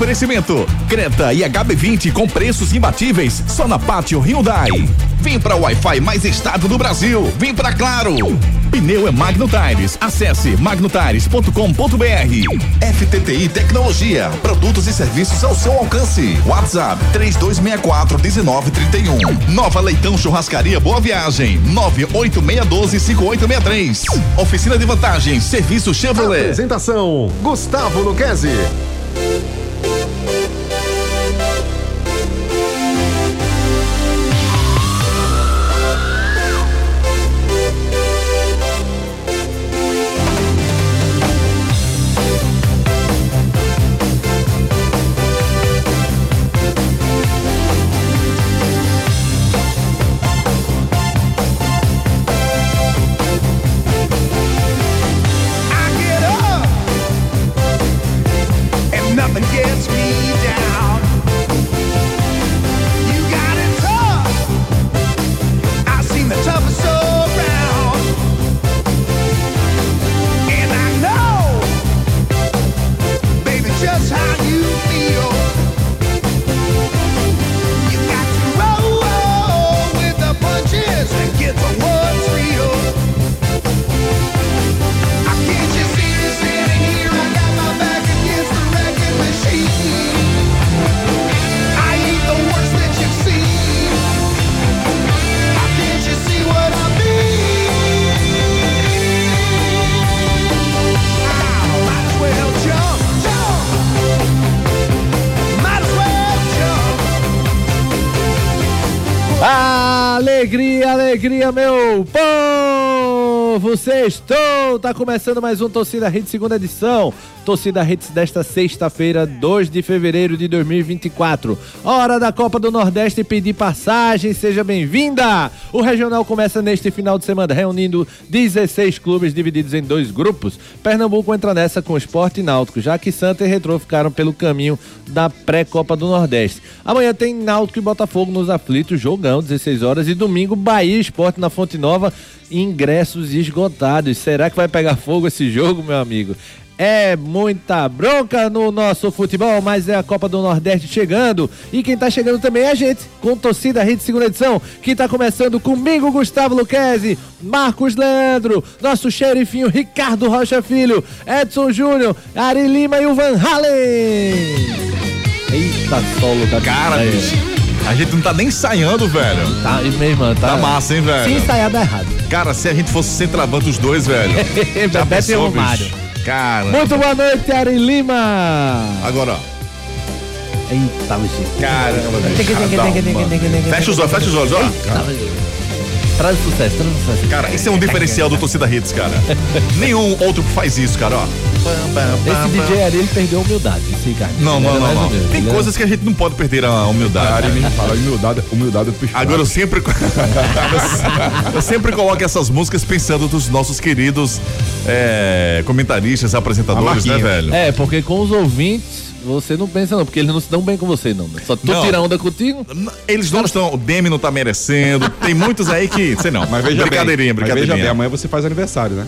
Oferecimento: Creta e HB20 com preços imbatíveis só na Pátio Hyundai. Vem para o Wi-Fi mais estável do Brasil. Vem para Claro. Pneu é Magno Tires. Acesse magnotires.com.br. FTTI Tecnologia. Produtos e serviços ao seu alcance. WhatsApp 3264 1931. Nova Leitão Churrascaria Boa Viagem. 98612 5863. Oficina de vantagens. Serviço Chevrolet. Apresentação: Gustavo Luquezzi. Alegria, meu povo! Sextou! Tá começando mais um Torcida Hits segunda edição. Torcida Hits desta sexta-feira, 2 de fevereiro de 2024. Hora da Copa do Nordeste pedir passagem, seja bem-vinda! O regional começa neste final de semana, reunindo 16 clubes divididos em dois grupos. Pernambuco entra nessa com o Esporte Náutico, já que Santa e Retrô ficaram pelo caminho da pré-Copa do Nordeste. Amanhã tem Náutico e Botafogo nos aflitos, jogão, 16 horas. E domingo, Bahia Esporte na Fonte Nova, ingressos esgotados. Será que vai pegar fogo esse jogo, meu amigo? É muita bronca no nosso futebol, mas é a Copa do Nordeste chegando. E quem tá chegando também é a gente, com Torcida Rede Segunda Edição, que tá começando comigo, Gustavo Luquezzi, Marcos Leandro, nosso xerifinho Ricardo Rocha Filho, Edson Júnior, Ari Lima e o Van Halen. Eita solo da Cara, a gente não tá nem ensaiando, velho. Tá, e minha irmã, tá, Tá massa, hein, Se velho? ensaiar dá errado. Cara, se a gente fosse centroavante os dois, velho. Já Bebeto e pensou, Romário. Cara. Muito boa noite, Ari Lima. Agora, ó. Eita, bicho. Caramba, bicho. Caramba. Fecha os olhos, fecha os olhos, ó. Traz sucesso, traz sucesso. Cara, esse é um diferencial do Torcida Hits, cara. Nenhum outro faz isso, cara, ó. Esse DJ Ari, ele perdeu a humildade, esse cara. Não, não, era não, não. Tem coisas que a gente não pode perder a humildade. Ari mesmo fala, humildade, humildade é Agora eu sempre. eu sempre coloco essas músicas pensando dos nossos queridos é, comentaristas, apresentadores, né, velho? É, porque com os ouvintes, você não pensa não, porque eles não se dão bem com você, não. né? Só tu Não. tira onda contigo. Eles não estão. O Demi não tá merecendo. Tem muitos aí que. Sei não. Mas veja brincadeirinha, bem, mas veja bem, brincadeirinha. amanhã você faz aniversário, né?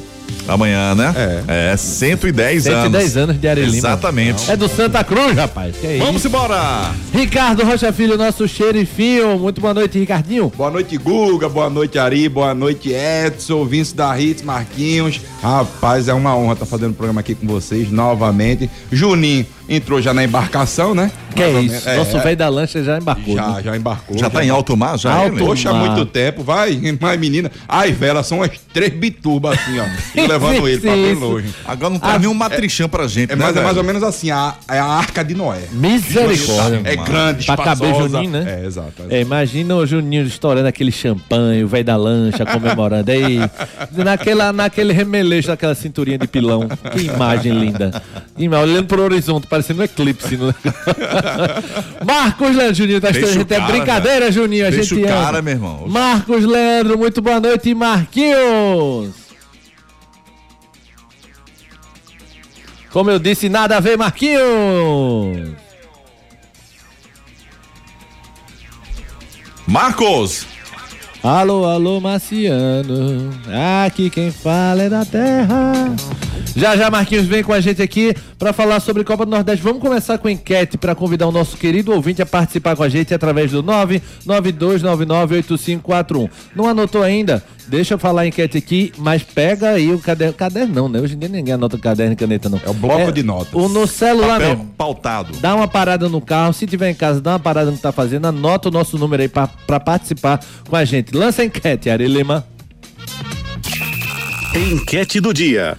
Amanhã, né? É. É, 110, anos. 110 anos de Ari Lima. Exatamente. É do Santa Cruz, rapaz. Que é Vamos isso? embora! Ricardo Rocha Filho, nosso xerifinho. Muito boa noite, Ricardinho. Boa noite, Guga. Boa noite, Ari. Boa noite, Edson. Vince da Hits, Marquinhos. Rapaz, é uma honra estar fazendo o programa aqui com vocês novamente. Juninho entrou já na embarcação, né? Que é Mais isso? menos. É, Nosso é. velho da lancha já embarcou. Já, né? já embarcou. Já tá em alto mar? Já Alto ele? Poxa, há mar. muito tempo. Vai, mas menina. Ai, velas são umas três bitubas assim, ó. E levando ele pra bem longe. Agora não traz Ah, nenhum matrichão pra gente, É né? mais, é mais ou menos assim, a, é a arca de Noé. Misericórdia. É grande, Pra caber espaçosa. Juninho, né? É, exato. É, imagina o Juninho estourando aquele champanhe, o velho da lancha comemorando aí, naquela, naquele remeleixo daquela cinturinha de pilão. Que imagem linda. Olhando pro horizonte, parecendo um eclipse. No... Marcos Leandro, Juninho, tá Deixa o É cara, brincadeira, Juninho, a Deixa gente o ama. cara, meu irmão. Marcos Leandro, muito boa noite, Marquinhos. Como eu disse, nada a ver, Marquinhos. Marcos! Alô, alô, Marciano. Aqui quem fala é da terra. Já já Marquinhos vem com a gente aqui para falar sobre Copa do Nordeste. Vamos começar com enquete para convidar o nosso querido ouvinte a participar com a gente através do 992998541. Não anotou ainda? Deixa eu falar a enquete aqui, mas pega aí o caderno. Caderno não, né? Hoje em dia ninguém anota caderno e caneta, não. É o bloco de notas. O no celular Papel mesmo. pautado. Dá uma parada no carro, se tiver em casa, dá uma parada no que tá fazendo, anota o nosso número aí pra, pra participar com a gente. Lança a enquete, Ari Lima. Enquete do dia.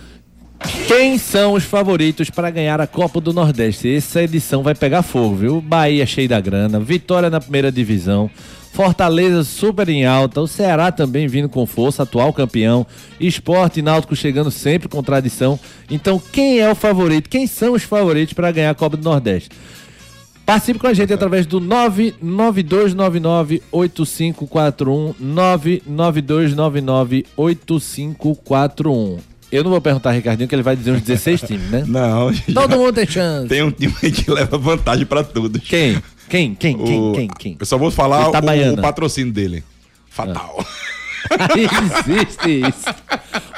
Quem são os favoritos para ganhar a Copa do Nordeste? Essa edição vai pegar fogo, viu? Bahia cheio da grana, Vitória na primeira divisão, Fortaleza super em alta, o Ceará também vindo com força, atual campeão, Esporte Náutico chegando sempre com tradição. Então, quem é o favorito? Quem são os favoritos para ganhar a Copa do Nordeste? Participe com a gente através do 992998541, 992998541. Eu não vou perguntar Ricardinho que ele vai dizer uns 16 times, né? Não, Todo mundo tem chance. tem um time que leva vantagem pra todos. Quem? Quem? Quem? Quem? O- Quem? Quem? Eu só vou falar o, Itabaiana. o patrocínio dele. Fatal. Existe isso.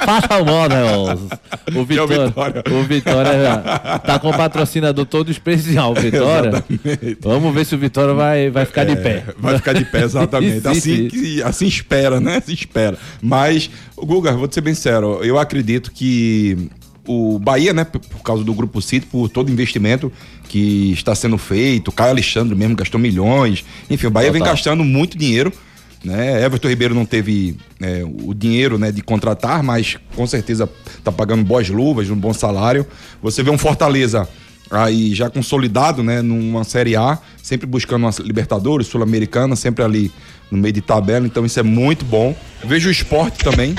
Faça o Models. O Vitória, Vitória. o Vitória tá com o patrocinador todo especial, Vitória. Exatamente. Vamos ver se o Vitória vai, vai ficar de pé. É, Vai ficar de pé, exatamente. Assim, que, assim espera, né? Se espera. Mas, o Guga, vou te ser bem sincero, eu acredito que o Bahia, né, por causa do Grupo City, por todo investimento que está sendo feito, Caio Alexandre mesmo gastou milhões, enfim, o Bahia vem Total. gastando muito dinheiro, né? Everton Ribeiro não teve é, o dinheiro, né, de contratar, mas com certeza tá pagando boas luvas, um bom salário. Você vê um Fortaleza aí já consolidado, né, numa Série A, sempre buscando uma Libertadores, Sul-Americana, sempre ali no meio de tabela, então isso é muito bom. Vejo o esporte também,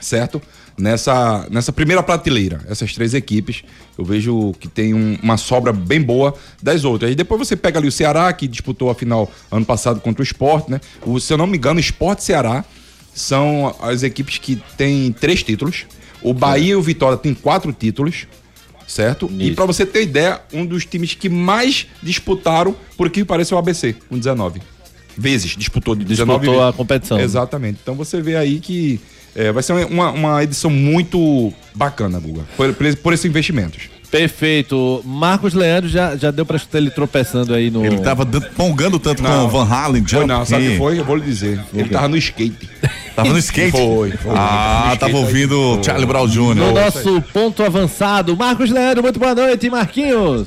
certo? Nessa, nessa primeira prateleira, essas três equipes, eu vejo que tem um- uma sobra bem boa das outras. E depois você pega ali o Ceará, que disputou a final ano passado contra o Esporte, né? O, se eu não me engano, o Esporte e Ceará são as equipes que têm três títulos. O Bahia e o Vitória têm quatro títulos, certo? E Isso. pra você ter ideia, um dos times que mais disputaram, por que parece o ABC, com 19 vezes. Disputou de 19 Disputou vezes. a competição. Exatamente. Então você vê aí que é, vai ser uma, uma edição muito bacana, Guga, por, por, esse- por esses investimentos. Perfeito. Marcos Leandro já, já deu pra escutar ele tropeçando aí no. Ele tava pongando tanto com Não. o Van Halen, Foi Jump. não, sabe o que foi? Eu vou lhe dizer. Ele tava no skate. Tava no skate? Foi, foi. Ah, tava aí. ouvindo Charlie Brown Jr. No nosso ponto avançado. Marcos Leandro, muito boa noite, Marquinhos.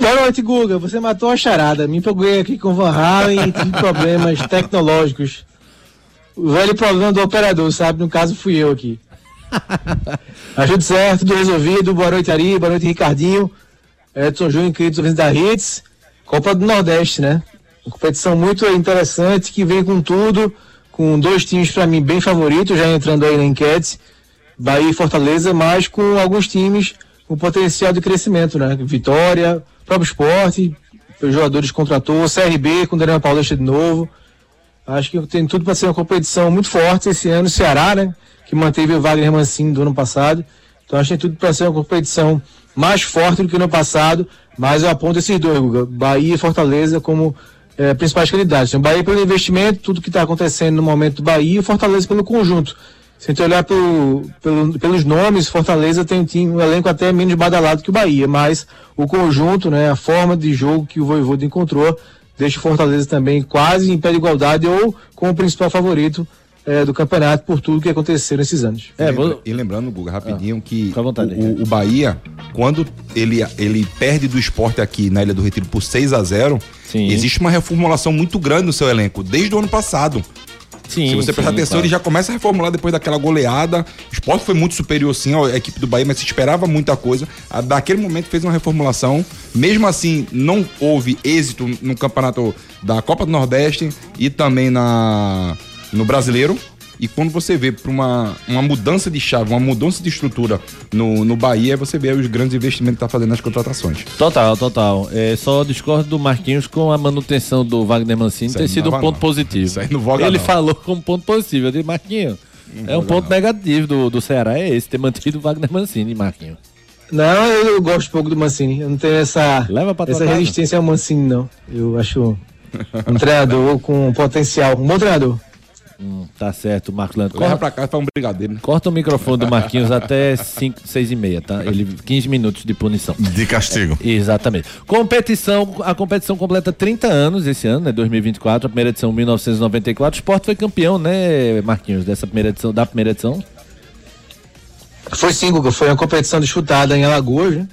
Boa noite, Guga. Você matou a charada. Me empolguei aqui com o Van Halen e tive problemas tecnológicos. O velho problema do operador, sabe? No caso, fui eu aqui. Mas tudo certo, tudo resolvido. Boa noite, Ari. Boa noite, Ricardinho. Edson Júnior, queridos ouvintes da Hits. Copa do Nordeste, né? Uma competição muito interessante que vem com tudo. Com dois times, para mim, bem favoritos, já entrando aí na enquete. Bahia e Fortaleza, mas com alguns times com potencial de crescimento, né? Vitória, próprio esporte, os jogadores contratou, CRB com Daniel Paulista de novo. Acho que tem tudo para ser uma competição muito forte esse ano, Ceará, né? Que manteve o Wagner Mancini do ano passado. Então acho que tem tudo para ser uma competição mais forte do que no passado, mas eu aponto esses dois, Guga, Bahia e Fortaleza como eh, principais candidatos. O Bahia pelo investimento, tudo que está acontecendo no momento do Bahia e o Fortaleza pelo conjunto. Se a gente olhar pelo, pelo- pelos nomes, Fortaleza tem um, um elenco até menos badalado que o Bahia, mas o conjunto, né, a forma de jogo que o Voivoda encontrou, deixa o Fortaleza também quase em pé de igualdade ou como o principal favorito eh, do campeonato por tudo que aconteceu nesses anos. É, e, lembra- vou- e lembrando, Guga, rapidinho, que vontade, o, o- o Bahia, quando ele, ele perde do esporte aqui na Ilha do Retiro por 6 a 0 Sim. existe uma reformulação muito grande no seu elenco, desde o ano passado. Sim, Se você prestar atenção, ele já começa a reformular depois daquela goleada. O esporte foi muito superior, sim, à equipe do Bahia, mas se esperava muita coisa. A- Naquele momento fez uma reformulação. Mesmo assim, não houve êxito no campeonato da Copa do Nordeste e também na, no Brasileiro. E quando você vê para uma, uma mudança de chave, uma mudança de estrutura no, no Bahia, você vê os grandes investimentos que está fazendo nas contratações. Total, total. É, só discordo do Marquinhos com a manutenção do Wagner Mancini ter não sido um ponto não. positivo. Isso aí não voga, Ele não. falou como ponto positivo. Eu disse, Marquinhos, é um ponto negativo do, do Ceará, é esse, ter mantido o Wagner Mancini, Marquinhos. Não, eu, eu gosto pouco do Mancini. Eu não tenho essa, Leva pra tua essa resistência ao Mancini, não. Eu acho um treinador com potencial. Um bom treinador. Hum, tá certo, Marcos Leandro. Corta, pra casa e faz um brigadeiro, né? corta o microfone do Marquinhos até 5, 6 e meia, tá? Ele 15 minutos de punição. De castigo. Exatamente. Competição, a competição completa 30 anos esse ano, né? 2024, a primeira edição 1994. O Sport foi campeão, né, Marquinhos, dessa primeira edição, da primeira edição. Foi sim, Guga. Foi uma competição disputada em Alagoas, né?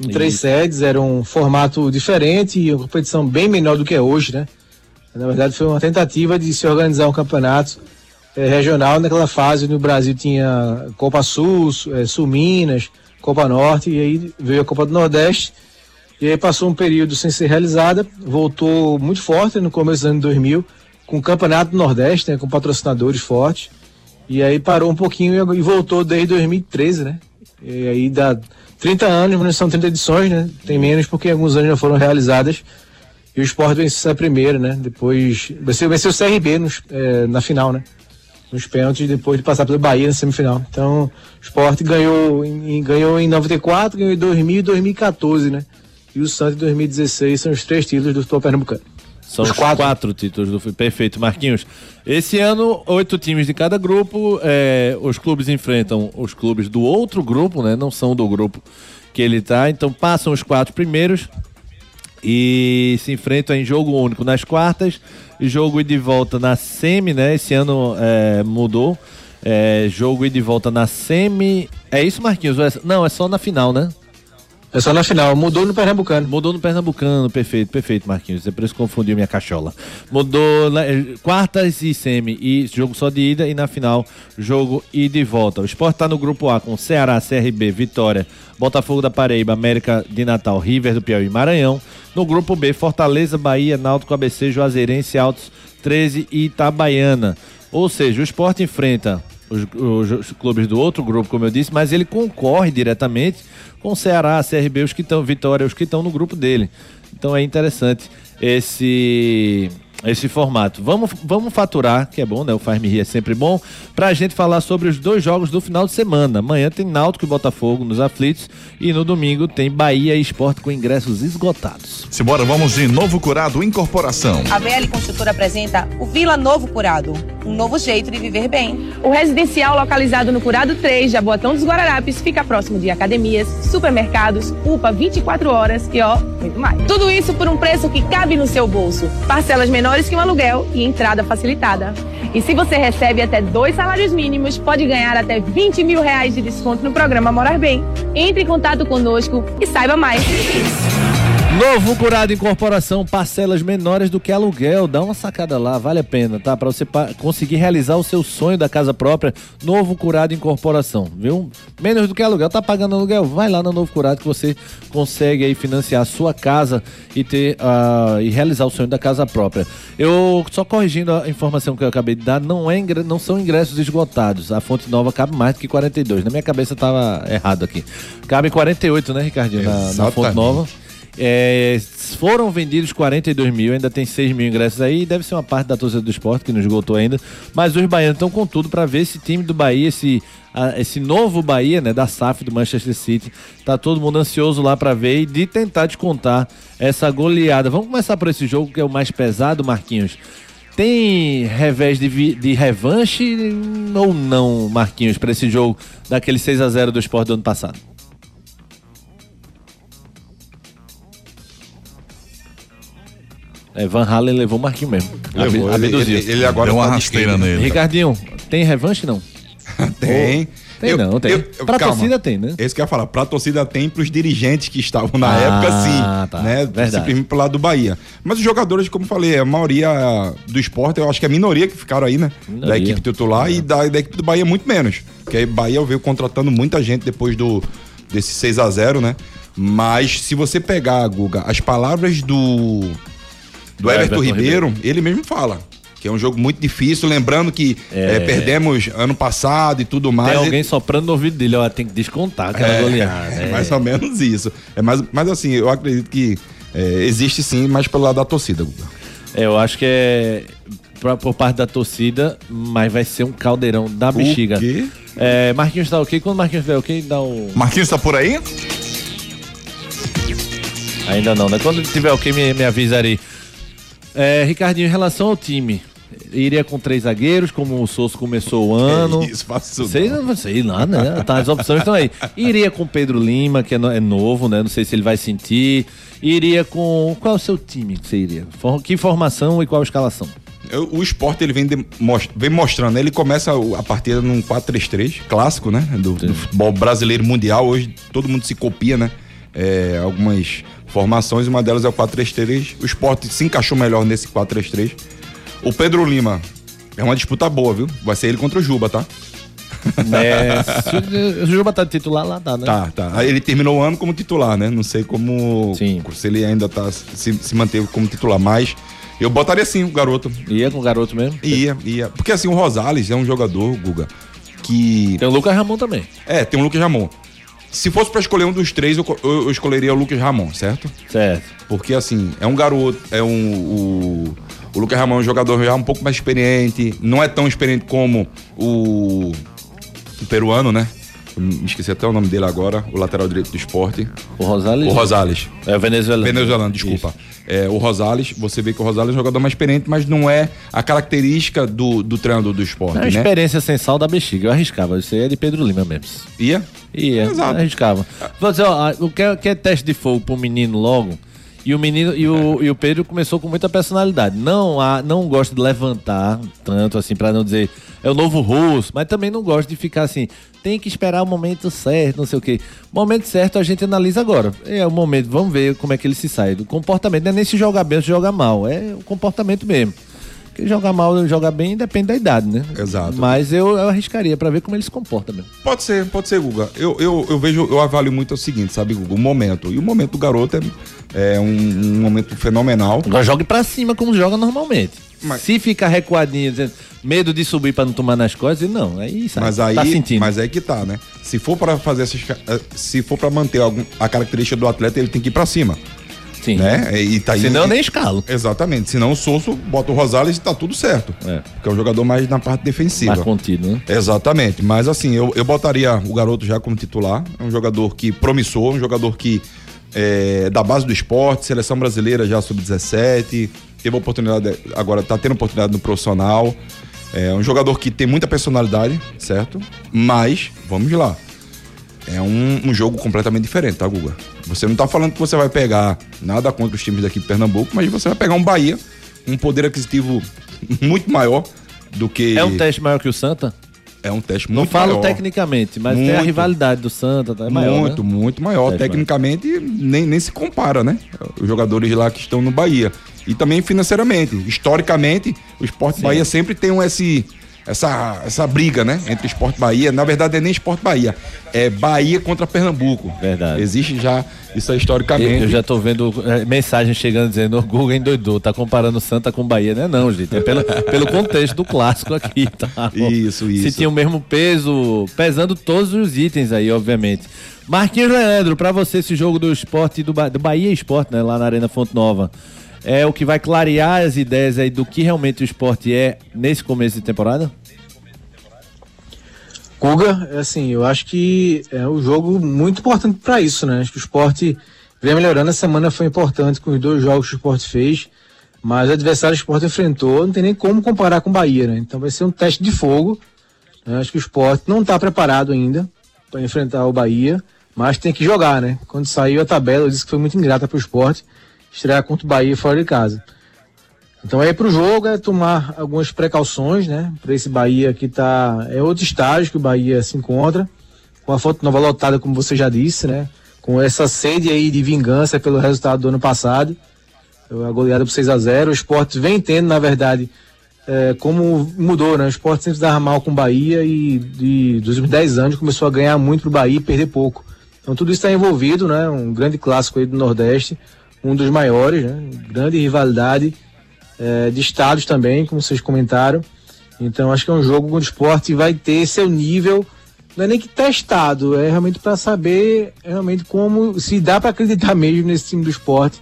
Em três sedes, era um formato diferente e uma competição bem menor do que é hoje, né? Na verdade, foi uma tentativa de se organizar um campeonato eh, regional naquela fase onde o Brasil tinha Copa Sul, Su- eh, Sul Minas, Copa Norte, e aí veio a Copa do Nordeste. E aí passou um período sem ser realizada, voltou muito forte no começo dos anos 2000, com o Campeonato do Nordeste, né, com patrocinadores fortes. E aí parou um pouquinho e voltou desde 2013, né? E aí dá 30 anos, mas são 30 edições, né? Tem menos porque alguns anos já foram realizadas. E o Sport venceu a primeira, né? Depois venceu, venceu o CRB nos, eh, na final, né? Nos pênaltis, depois de passar pelo Bahia na semifinal. Então, o Sport ganhou em, em- ganhou em 94, ganhou em 2000 e 2014, né? E o Santos em 2016 são os três títulos do futebol pernambucano. São Os os quatro. quatro. títulos do Perfeito, Marquinhos. Esse ano, oito times de cada grupo. é, os clubes enfrentam os clubes do outro grupo, né? Não são do grupo que ele tá. Então passam os quatro primeiros e se enfrentam em jogo único nas quartas jogo ida e volta na semi, né? Esse ano é, mudou. É, jogo e volta na semi. É isso, Marquinhos? É- Não, é só na final, né? É só na final, mudou no Pernambucano. Mudou no Pernambucano, perfeito, perfeito, Marquinhos. É por isso confundiu minha cachola. Mudou né, quartas e semi, e jogo só de ida, e na final, jogo e volta. O Sport tá no grupo A com Ceará, CRB, Vitória, Botafogo da Paraíba, América de Natal, River do Piauí e Maranhão. No grupo B, Fortaleza, Bahia, Náutico, ABC, Juazeirense, Altos, 13 e Itabaiana. Ou seja, o Sport enfrenta os, os- os clubes do outro grupo, como eu disse, mas ele concorre diretamente com o Ceará, CRB, os que estão, Vitória, os que estão no grupo dele. Então é interessante esse esse formato. Vamos, vamos faturar, que é bom, né? O Faz Me Rir é sempre bom, pra gente falar sobre os dois jogos do final de semana. Amanhã tem Náutico e Botafogo nos aflitos e no domingo tem Bahia e Esporte com ingressos esgotados. Simbora, vamos de Novo Curado Incorporação. A VL Construtora apresenta o Vila Novo Curado, um novo jeito de viver bem. O residencial localizado no Curado 3, Jaboatão dos Guararapes, fica próximo de academias, supermercados, UPA 24 horas e ó, muito mais. Tudo isso por um preço que cabe no seu bolso. Parcelas menores que um aluguel e entrada facilitada. E se você recebe até dois salários mínimos, pode ganhar até 20 mil reais de desconto no programa Morar Bem. Entre em contato conosco e saiba mais. Novo Curado Incorporação, parcelas menores do que aluguel. Dá uma sacada lá, vale a pena, tá? Pra você conseguir realizar o seu sonho da casa própria. Novo Curado Incorporação, viu? Menos do que aluguel, tá pagando aluguel? Vai lá no Novo Curado que você consegue aí financiar a sua casa e ter ah, e realizar o sonho da casa própria. Eu só corrigindo a informação que eu acabei de dar, não é não são ingressos esgotados. A fonte nova cabe mais do que 42. Na minha cabeça tava errado aqui. Cabe 48, né, Ricardinho, na, na fonte nova. É, foram vendidos 42 mil, ainda tem 6 mil ingressos aí. Deve ser uma parte da torcida do esporte que não esgotou ainda. Mas os baianos estão com tudo para ver esse time do Bahia, esse, a- esse novo Bahia, né, da SAF do Manchester City. Tá todo mundo ansioso lá para ver e de tentar descontar essa goleada. Vamos começar por esse jogo que é o mais pesado, Marquinhos. Tem revés de, de revanche ou não, Marquinhos, para esse jogo daquele 6 a 0 do esporte do ano passado? É, Van Halen levou o Marquinhos mesmo. Levou, Ab- ele, ele, ele agora Deu uma tá rasteira esquerda. nele. Ricardinho, tem revanche não? Tem. Tem não, tem. Pra torcida tem, né? Esse que eu ia falar. Pra torcida tem, pros dirigentes que estavam na Ah, época, sim. tá. Né? Verdade. Simplesmente pro lado do Bahia. Mas os jogadores, como eu falei, a maioria do esporte, eu acho que é a minoria que ficaram aí, né? Minoria. Da equipe titular e da, da equipe do Bahia muito menos. Porque aí o Bahia veio contratando muita gente depois do desse 6 a 0 né? Mas se você pegar, Guga, as palavras do do Everton, Everton Ribeiro, ele mesmo fala. Que é um jogo muito difícil, lembrando que É. eh, perdemos ano passado e tudo mais. Tem alguém soprando no ouvido dele, ó, tem que descontar aquela é, goleada. é é. mais ou menos isso. É mais, mas assim, eu acredito que é, existe sim, mas pelo lado da torcida, Guga. É, eu acho que é pra- por parte da torcida, mas vai ser um caldeirão da bexiga. quê? É, Marquinhos tá ok? Quando o Marquinhos estiver ok, dá o. Marquinhos tá por aí? Ainda não, né? Quando tiver ok, me, me avisa aí. É, Ricardinho, em relação ao time, Iria com três zagueiros, como o Souza começou o ano. É isso, isso Sei, não. sei lá, né? Tá, as opções estão aí. Iria com Pedro Lima, que é, no- é novo, né? Não sei se ele vai sentir. Iria com. Qual é o seu time que você iria? Que formação e qual escalação? O esporte ele vem, de- mos- vem mostrando, né? ele começa a partida num 4-3-3, clássico, né? Do, do futebol brasileiro mundial. Hoje todo mundo se copia, né? É, algumas formações, uma delas é o 4-3-3. O esporte se encaixou melhor nesse 4-3-3. O Pedro Lima é uma disputa boa, viu? Vai ser ele contra o Juba, tá? É, se o Juba tá de titular lá, tá, né? Tá, tá. Ele terminou o ano como titular, né? Não sei como. Sim. Se ele ainda tá. Se, se manteve como titular, mas eu botaria sim o garoto. Ia com o garoto mesmo? Ia, ia. Porque assim, o Rosales é um jogador, Guga, que. Tem o Lucas Ramon também. É, tem o Lucas Ramon. Se fosse pra escolher um dos três, eu, eu- eu escolheria o Lucas Ramon, certo? Certo. Porque assim, é um garoto, é um. O, o Lucas Ramon é um jogador já um pouco mais experiente, não é tão experiente como o, o peruano, né? Esqueci até o nome dele agora, o lateral direito do esporte. O Rosales. O Rosales. É o venezuelano. Venezuelano, desculpa. É, o Rosales, você vê que o Rosales é um jogador mais experiente, mas não é a característica do, do treinador do esporte, É uma né? experiência sem sal da bexiga. Eu arriscava. Isso aí é de Pedro Lima mesmo. Ia? Ia, Exato. arriscava. Vou dizer, ó, o que é, que é teste de fogo pro menino logo. E o menino e o, e o Pedro começou com muita personalidade. Não há, não gosta de levantar tanto assim pra não dizer é o novo rosto, mas também não gosta de ficar assim, tem que esperar o momento certo, não sei o quê. Momento certo a gente analisa agora. É o momento, vamos ver como é que ele se sai do comportamento, não é nem se joga bem ou se joga mal, é o comportamento mesmo. Jogar mal ou jogar bem depende da idade, né? Exato. Mas eu, eu arriscaria pra ver como ele se comporta mesmo. Pode ser, pode ser, Guga. Eu, eu, eu vejo, eu avalio muito o seguinte, sabe, Guga? O momento. E o momento do garoto é, é um, um momento fenomenal. Agora jogue pra cima como joga normalmente. Mas- Se ficar recuadinho, dizendo, medo de subir pra não tomar nas costas, não. Aí sabe, Mas aí, tá sentindo. mas aí que tá, né? Se for pra fazer essas, eh, se for pra manter algum, a característica do atleta, ele tem que ir pra cima, Sim. né? E tá aí. Senão nem escalo. Exatamente. Senão o Souza bota o Rosales e tá tudo certo. É. Porque é um jogador mais na parte defensiva. Mais contido, né? Exatamente, mas assim, eu, eu botaria o garoto já como titular. É um jogador que promissor, um jogador que é da base do esporte, seleção brasileira já sub-17, teve a oportunidade, agora tá tendo oportunidade no profissional. É um jogador que tem muita personalidade, certo? Mas, vamos lá. É um, um jogo completamente diferente, tá, Guga? Você não tá falando que você vai pegar nada contra os times daqui de Pernambuco, mas você vai pegar um Bahia, um poder aquisitivo muito maior do que. É um teste maior que o Santa? É um teste Não muito falo maior. tecnicamente, mas tem a Muito. rivalidade do Santa, tá? é maior, muito, né? muito maior. Teste Tecnicamente, nem, nem se compara, né? Os jogadores lá que estão no Bahia. E também financeiramente. Historicamente, o Esporte Bahia sempre tem um, esse, essa, essa briga, né? Entre Esporte Bahia. Na verdade, é nem Esporte Bahia. É Bahia contra Pernambuco. Verdade. Existe já isso aí Eu, historicamente. eu já tô vendo é, mensagem chegando dizendo o Google endoidou, tá comparando Santa com Bahia, né? Não, gente, é pelo, pelo contexto do clássico aqui, tá? Isso, Se isso. tinha o mesmo peso, pesando todos os itens aí, obviamente. Marquinhos Leandro, pra você esse jogo do esporte, do, Ba- do Bahia Esporte, né, lá na Arena Fonte Nova, é o que vai clarear as ideias aí do que realmente o esporte é nesse começo de temporada? Guga, assim, eu acho que é um jogo muito importante para isso, né? Acho que o esporte vem melhorando. Essa semana foi importante com os dois jogos que o esporte fez, mas o adversário que o esporte enfrentou não tem nem como comparar com o Bahia, né? Então vai ser um teste de fogo. né? Acho que o esporte não está preparado ainda para enfrentar o Bahia, mas tem que jogar, né? Quando saiu a tabela, eu disse que foi muito ingrata para o esporte estrear contra o Bahia fora de casa. Então aí pro jogo é tomar algumas precauções, né? Para esse Bahia que tá é outro estágio que o Bahia se encontra, com a foto nova lotada, como você já disse, né? Com essa sede aí de vingança pelo resultado do ano passado, a goleada por 6 a 0 O esporte vem tendo, na verdade, é, como mudou, né? O esporte sempre dava mal com o Bahia e de, dos últimos 10 anos começou a ganhar muito pro Bahia e perder pouco. Então tudo isso está envolvido, né? Um grande clássico aí do Nordeste, um dos maiores, né? Grande rivalidade é, de estados também, como vocês comentaram. Então acho que é um jogo onde o esporte vai ter seu nível, não é nem que testado, é realmente para saber realmente como se dá para acreditar mesmo nesse time do esporte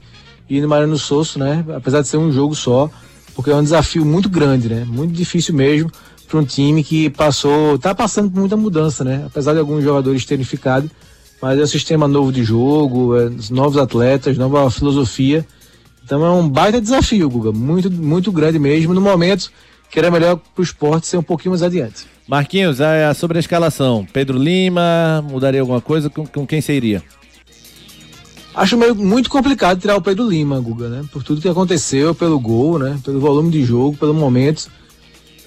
e no Mariano Sosso, né? Apesar de ser um jogo só, porque é um desafio muito grande, né? Muito difícil mesmo para um time que passou, tá passando por muita mudança, né? Apesar de alguns jogadores terem ficado, mas é um sistema novo de jogo, é, novos atletas, nova filosofia. Então é um baita desafio, Guga, muito, muito grande mesmo, no momento que era melhor para o esporte ser um pouquinho mais adiante. Marquinhos, é, sobre a escalação, Pedro Lima, mudaria alguma coisa? Com, com quem seria? Acho meio muito complicado tirar o Pedro Lima, Guga, né? Por tudo que aconteceu, pelo gol, né? Pelo volume de jogo, pelo momento.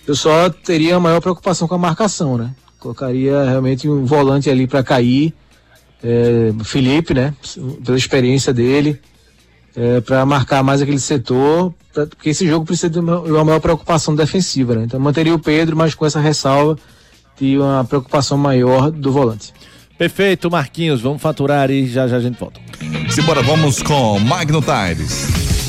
Eu só teria a maior preocupação com a marcação, né? Colocaria realmente um volante ali para cair. É, Felipe, né? Pela experiência dele. É, para marcar mais aquele setor, pra, porque esse jogo precisa de uma, uma maior preocupação defensiva, né? Então manteria o Pedro, mas com essa ressalva de uma preocupação maior do volante. Perfeito, Marquinhos, vamos faturar e já já a gente volta. Simbora, vamos com Magno Tires.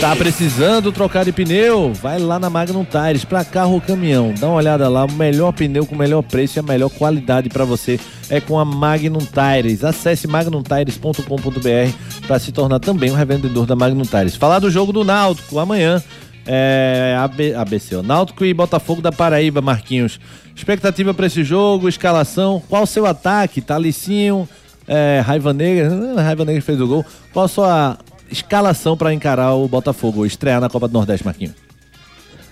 Tá precisando trocar de pneu? Vai lá na Magnum Tires para carro ou caminhão. Dá uma olhada lá, o melhor pneu com o melhor preço e a melhor qualidade para você é com a Magnum Tires. Acesse magnumtires.com.br para se tornar também um revendedor da Magnum Tires. Falar do jogo do Náutico amanhã. É, AB, ABC, Náutico e Botafogo da Paraíba, Marquinhos. Expectativa para esse jogo, escalação, qual o seu ataque? Talicinho, é, Raiva Negra, Raiva Negra fez o gol. Qual a sua escalação para encarar o Botafogo, estrear na Copa do Nordeste, Marquinhos?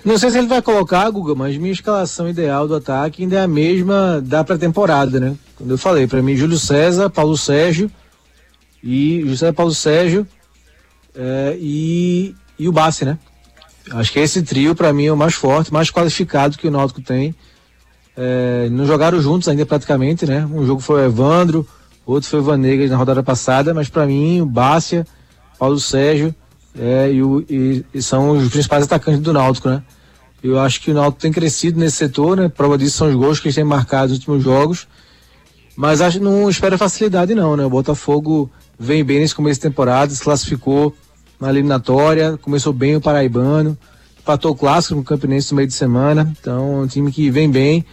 Não sei se ele vai colocar, Guga, mas minha escalação ideal do ataque ainda é a mesma da pré-temporada, né? Quando eu falei, para mim, Júlio César, Paulo Sérgio e César, Paulo Sérgio é, e, e o Bassi, né? Acho que esse trio, para mim, é o mais forte, mais qualificado que o Náutico tem. É, não jogaram juntos ainda praticamente, né? Um jogo foi o Evandro, outro foi o Vanegas na rodada passada, mas para mim, o Bárcia, Paulo Sérgio é, e, o, e, e, são os principais atacantes do Náutico, né? Eu acho que o Náutico tem crescido nesse setor, né? Prova disso são os gols que eles têm marcado nos últimos jogos. Mas acho não espera facilidade não, né? O Botafogo vem bem nesse começo de temporada, se classificou na eliminatória, começou bem o Paraibano, empatou o clássico no Campinense no meio de semana, então é um time que vem bem,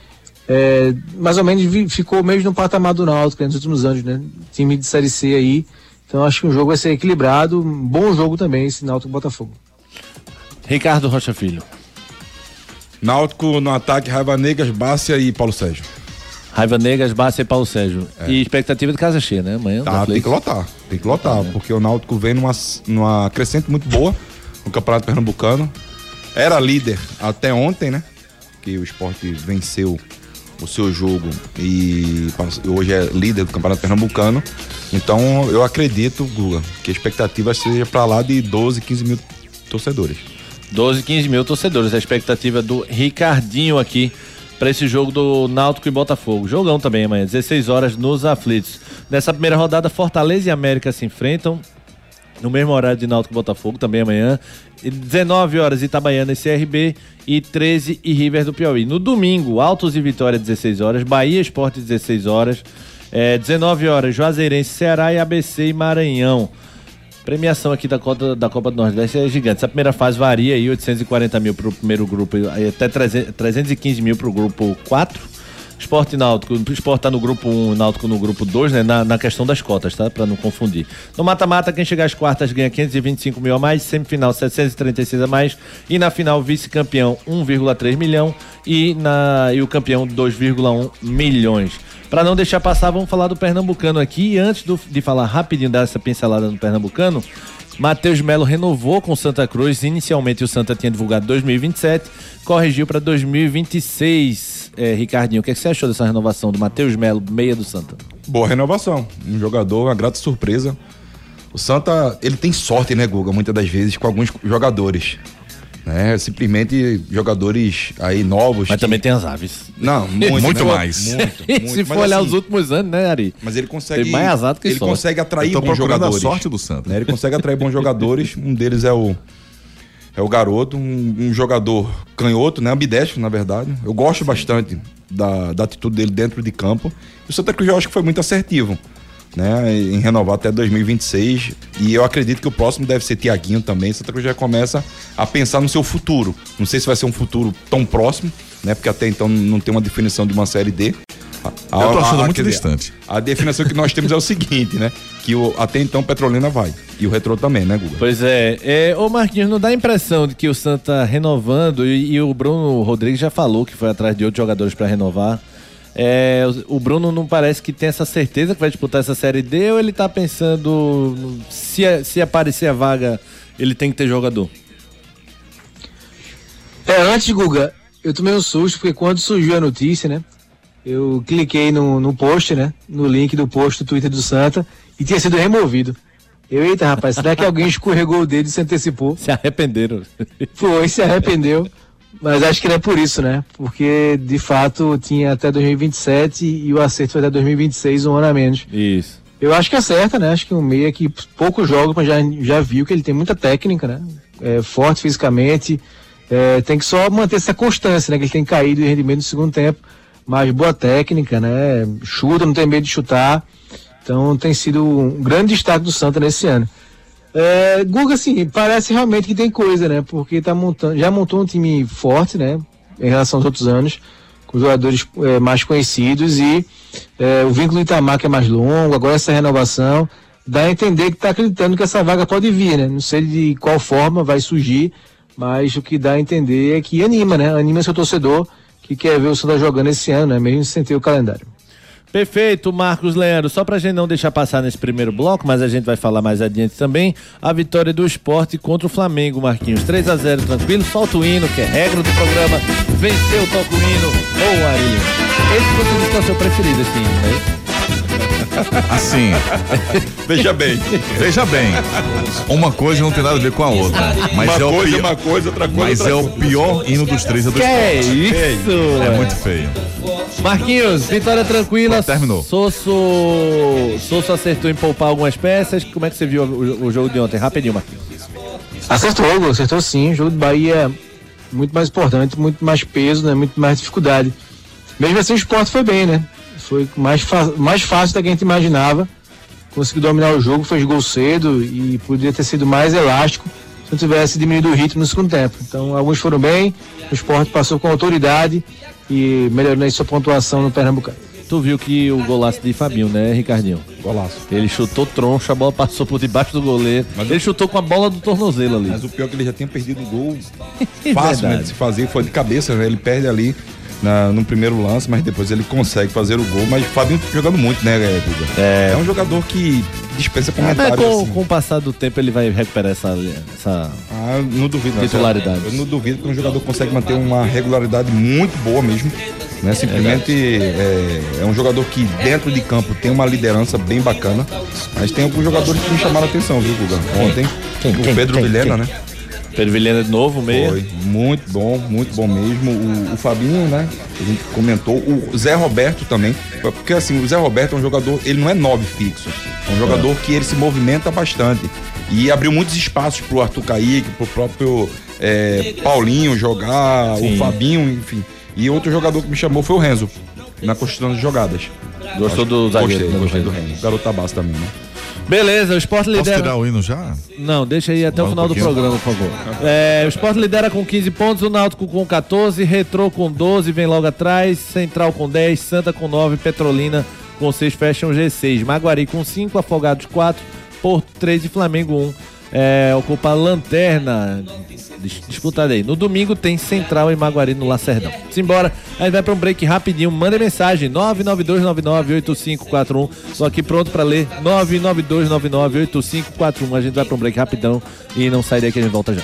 é, mais ou menos ficou mesmo no patamar do Náutico né, nos últimos anos, né? Time de Série C aí, então acho que o jogo vai ser equilibrado, um bom jogo também esse Náutico Botafogo. Ricardo Rocha Filho. Náutico no ataque, Raiva Negas, Bárcia e Paulo Sérgio. Raiva Negas, Bárcia e Paulo Sérgio. É. E expectativa de casa cheia, né? Amanhã. Tá, tem que lotar. Tem que lotar, é. porque o Náutico vem numa, numa crescente muito boa no Campeonato Pernambucano. Era líder até ontem, né? Que o esporte venceu o seu jogo e hoje é líder do Campeonato Pernambucano. Então eu acredito, Guga, que a expectativa seja para lá de 12, 15 mil torcedores. 12, 15 mil torcedores. A expectativa do Ricardinho aqui para esse jogo do Náutico e Botafogo. Jogão também amanhã, 16 horas nos aflitos. Nessa primeira rodada, Fortaleza e América se enfrentam. No mesmo horário de Náutico e Botafogo, também amanhã. 19 horas Itabaiana e CRB e 13 e River do Piauí. No domingo, Altos e Vitória, 16 horas. Bahia Esporte, 16 horas. É, 19 horas, Juazeirense, Ceará e ABC e Maranhão. Premiação aqui da Copa, da Copa do Nordeste é gigante. Essa primeira fase varia aí, 840 mil para o primeiro grupo, até 315 mil para o grupo 4 Esporte Náutico, o Esporte tá no grupo 1, um, Náutico no grupo 2, né? Na, na, questão das cotas, tá? Pra não confundir. No mata-mata, quem chegar às quartas ganha 525 mil a mais, semifinal 736 a mais e na final vice-campeão 1,3 milhão e, na, e o campeão 2,1 milhões. Para não deixar passar, vamos falar do Pernambucano aqui. E antes do, de falar rapidinho dessa pincelada no Pernambucano, Matheus Melo renovou com Santa Cruz. Inicialmente o Santa tinha divulgado 2027, corrigiu para 2026 é, Ricardinho, o que, é que, você achou dessa renovação do Matheus Melo, meia do Santa? Boa renovação. Um jogador, uma grata surpresa. O Santa, ele tem sorte, né, Guga, muitas das vezes com alguns jogadores. Né? Simplesmente jogadores aí novos. Mas que... também tem as aves. Não, muito, muito mais. Muito, muito. Se for olhar assim, os últimos anos, né, Ari? Mas ele consegue. Tem mais azar que Ele sorte. consegue atrair bons jogadores. a sorte do Santa. Né? Ele consegue atrair bons jogadores. Um deles é o é o garoto, um, um, jogador canhoto, né? Ambidestro, na verdade. Eu gosto bastante da, da atitude dele dentro de campo. E o Santa Cruz eu acho que foi muito assertivo. né, em renovar até 2026. E eu acredito que o próximo deve ser Tiaguinho também. Santa Cruz já começa a pensar no seu futuro. Não sei se vai ser um futuro tão próximo, né? Porque até então não tem uma definição de uma série D. A, eu tô achando a, muito dizer, distante. A definição que nós temos é o seguinte, né? Que o, até então Petrolina vai. E o Retrô também, né, Guga? Pois é. é. Ô Marquinhos, não dá a impressão de que o Santa renovando, e, e o Bruno Rodrigues já falou que foi atrás de outros jogadores para renovar. É, o Bruno não parece que tem essa certeza que vai disputar essa Série D ou ele tá pensando se, se aparecer a vaga, ele tem que ter jogador? É, antes, Guga, eu tomei um susto porque quando surgiu a notícia, né? Eu cliquei no, no post, né? No link do post do Twitter do Santa e tinha sido removido. Eu, eita, rapaz, será que alguém escorregou o dedo e se antecipou? Se arrependeram. Foi, se arrependeu. Mas acho que não é por isso, né? Porque de fato tinha até 2027 e o acerto foi até 2026, um ano a menos. Isso. Eu acho que acerta, né? Acho que um meia que pouco joga, mas já, já viu que ele tem muita técnica, né? É, forte fisicamente. É, tem que só manter essa constância, né? Que ele tem caído de rendimento no segundo tempo. Mas boa técnica, né? Chuta, não tem medo de chutar. Então tem sido um grande destaque do Santa nesse ano. É, Guga, assim, parece realmente que tem coisa, né? Porque tá montando, já montou um time forte, né? Em relação aos outros anos, com jogadores é, mais conhecidos e é, o vínculo do Itamar que é mais longo, agora essa renovação, dá a entender que está acreditando que essa vaga pode vir, né? Não sei de qual forma vai surgir, mas o que dá a entender é que anima, né? Anima seu torcedor que quer ver o Santa jogando esse ano, né? Sem ter o calendário. Perfeito, Marcos Leandro. Só pra gente não deixar passar nesse primeiro bloco, mas a gente vai falar mais adiante também, a vitória do esporte contra o Flamengo, Marquinhos. 3 a 0 tranquilo, solta o hino, que é regra do programa. Venceu, toca o hino, ou aí. Esse você disse é o seu preferido, hino, né? Assim. Veja bem. Veja bem. Uma coisa não tem nada a ver com a outra. Mas uma é coisa o pior. uma coisa, outra coisa. Mas outra é coisa. o pior hino dos três. É do que é isso? É muito feio. Marquinhos, vitória tranquila. Terminou. Sosso, Sosso acertou em poupar algumas peças. Como é que você viu o, o jogo de ontem? Rapidinho, Marquinhos. Acertou, acertou sim. O jogo do Bahia é muito mais importante, muito mais peso, né? muito mais dificuldade. Mesmo assim, o esporte foi bem, né? Foi mais, mais fácil do que a gente imaginava. Conseguiu dominar o jogo, fez gol cedo e poderia ter sido mais elástico se não tivesse diminuído o ritmo no segundo tempo. Então, alguns foram bem, o esporte passou com autoridade e melhorou aí sua pontuação no Pernambucano. Tu viu que o golaço de Fabinho, né, Ricardinho? Golaço. Ele chutou troncha, a bola passou por debaixo do goleiro. Mas ele chutou com a bola do tornozelo ali. Mas o pior é que ele já tinha perdido o gol fácil né, de se fazer, foi de cabeça, né? Ele perde ali na, no primeiro lance, mas depois ele consegue fazer o gol. Mas o Fabinho jogando muito, né, Guga? É. é um jogador que dispensa comentários. Mas com, assim. com o passar do tempo ele vai recuperar essa, essa ah, não duvido, não. titularidade. Eu não duvido que um jogador consegue manter uma regularidade muito boa mesmo. Né? Simplesmente é, é, um jogador que dentro de campo tem uma liderança bem bacana. Mas tem alguns jogadores que me chamaram a atenção, viu, Guga? Ontem, quem, o quem, Pedro quem, Vilhena, né? Pedro Vilhena de novo, meio. Foi, muito bom, muito bom mesmo. O, o, Fabinho, né? A gente comentou. O Zé Roberto também. Porque assim, o Zé Roberto é um jogador, ele não é nove fixo. É um jogador é. que ele se movimenta bastante. E abriu muitos espaços pro Arthur Kaique, pro próprio é, Paulinho jogar, Sim. o Fabinho, enfim. E outro jogador que me chamou foi o Renzo, na construção de jogadas. Gostou do zagueiro? Gostei, gostei do Renzo. Garoto Tabasso também, né? Beleza, o Sport lidera. Posso tirar o hino já? Não, deixa aí até o final um do programa, por favor. É, o Sport lidera com 15 pontos, o Náutico com 14, Retrô com 12, vem logo atrás, Central com 10, Santa com 9, Petrolina com 6, fecham G6. Maguari com 5, Afogados 4, Porto 3 e Flamengo 1. É, ocupa a lanterna disputada aí. No domingo tem Central e Maguari no Lacerdão. Simbora, a gente vai para um break rapidinho. Manda mensagem 992998541. Tô aqui pronto para ler 992998541. A gente vai para um break rapidão e não sai daí que a gente volta já.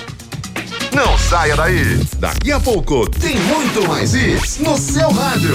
Não saia daí. Daqui a pouco tem muito mais isso no seu rádio.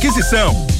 aquisição.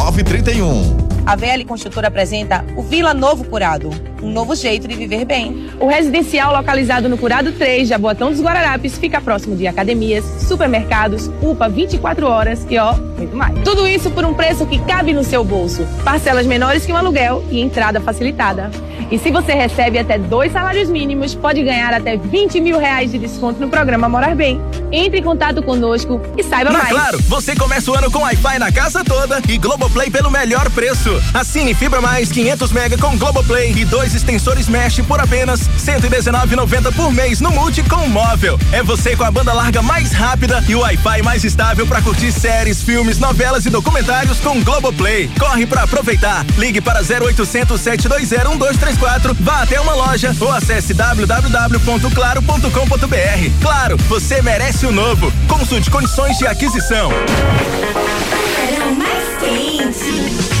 931. A VL Construtora apresenta o Vila Novo Curado, um novo jeito de viver bem. O residencial localizado no Curado 3, Jaboatão dos Guararapes, fica próximo de academias, supermercados, UPA 24 horas e ó, muito mais. Tudo isso por um preço que cabe no seu bolso. Parcelas menores que um aluguel e entrada facilitada. E se você recebe até dois salários mínimos, pode ganhar até 20 mil reais de desconto no programa Morar Bem. Entre em contato conosco e saiba na mais. Claro, você começa o ano com Wi-Fi na casa toda e Globoplay pelo melhor preço. Assine Fibra Mais 500 mega com Globoplay e dois extensores Mesh por apenas 119,90 por mês no Multi com móvel. É você com a banda larga mais rápida e o Wi-Fi mais estável para curtir séries, filmes, novelas e documentários com Globoplay. Corre para aproveitar. Ligue para 0800 720 1234, vá até uma loja ou acesse www.claro.com.br. Claro, você merece o novo. Consulte condições de aquisição. Mais quente.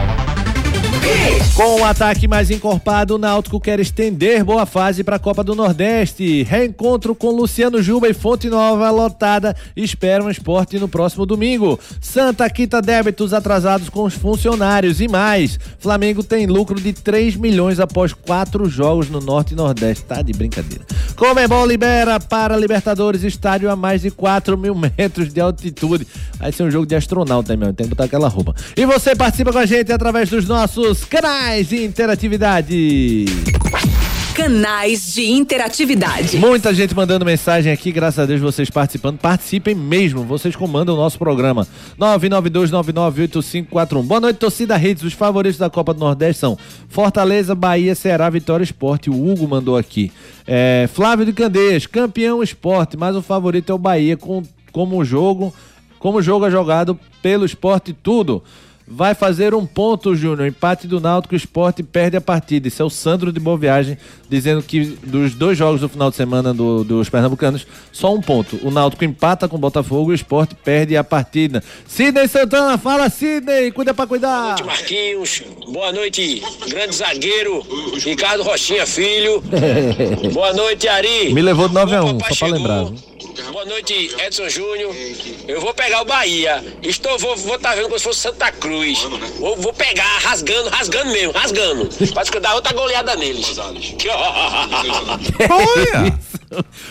Com o ataque mais encorpado, o Náutico quer estender boa fase para a Copa do Nordeste. Reencontro com Luciano Juba e Fonte Nova lotada esperam esporte no próximo domingo. Santa quita débitos atrasados com os funcionários e mais. Flamengo tem lucro de 3 milhões após quatro jogos no Norte e Nordeste. Tá de brincadeira. Comebol libera para Libertadores estádio a mais de 4 mil metros de altitude. Vai ser um jogo de astronauta, meu? Tem que botar aquela roupa. E você participa com a gente através dos nossos canais de interatividade. Canais de interatividade. Muita gente mandando mensagem aqui, graças a Deus vocês participando. Participem mesmo, vocês comandam o nosso programa. 992998541. Boa noite, torcida Redes. Os favoritos da Copa do Nordeste são Fortaleza, Bahia, Ceará, Vitória Esporte. O Hugo mandou aqui. É, Flávio de Candeias, campeão esporte, mas o favorito é o Bahia, com, como jogo, como o jogo é jogado pelo esporte tudo. Vai fazer um ponto, Júnior. Empate do Náutico, o esporte perde a partida. Isso é o Sandro de Boa Viagem, dizendo que dos dois jogos do final de semana do- dos pernambucanos, só um ponto. O Náutico empata com o Botafogo e o esporte perde a partida. Sidney Santana, fala Sidney, cuida pra cuidar. Marquinhos, boa noite, grande zagueiro, Ricardo Rochinha Filho. Boa noite, Ari. Me levou de 9 a 1, papai só pra lembrar. Boa noite, Edson Júnior. Eu vou pegar o Bahia. Estou, vou estar tá vendo como se fosse Santa Cruz. Vou, vou pegar, rasgando, rasgando mesmo, rasgando. Pra dar outra goleada neles.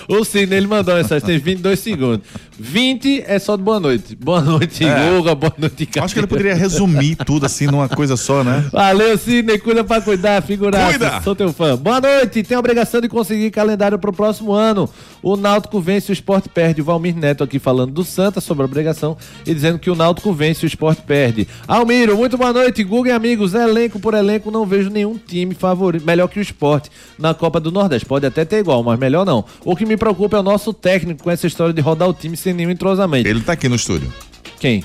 O Sidney, ele mandou mensagem, tem 22 segundos. 20 é só de boa noite. Boa noite, É. Guga, boa noite, Cássio. Acho que ele poderia resumir tudo assim numa coisa só, né? Valeu, Sidney. Cuida pra cuidar, figuraça. Cuida! Sou teu fã. Boa noite. Tem a obrigação de conseguir calendário pro próximo ano. O Náutico vence, o Sport perde. O Valmir Neto aqui falando do Santa sobre a obrigação e dizendo que o Náutico vence, o Sport perde. Almiro, muito boa noite. Google e amigos. Elenco por elenco, não vejo nenhum time favorito, melhor que o Sport na Copa do Nordeste. Pode até ter igual, mas melhor não. O que me preocupa é o nosso técnico com essa história de rodar o time sem nenhum entrosamento. Ele tá aqui no estúdio. Quem?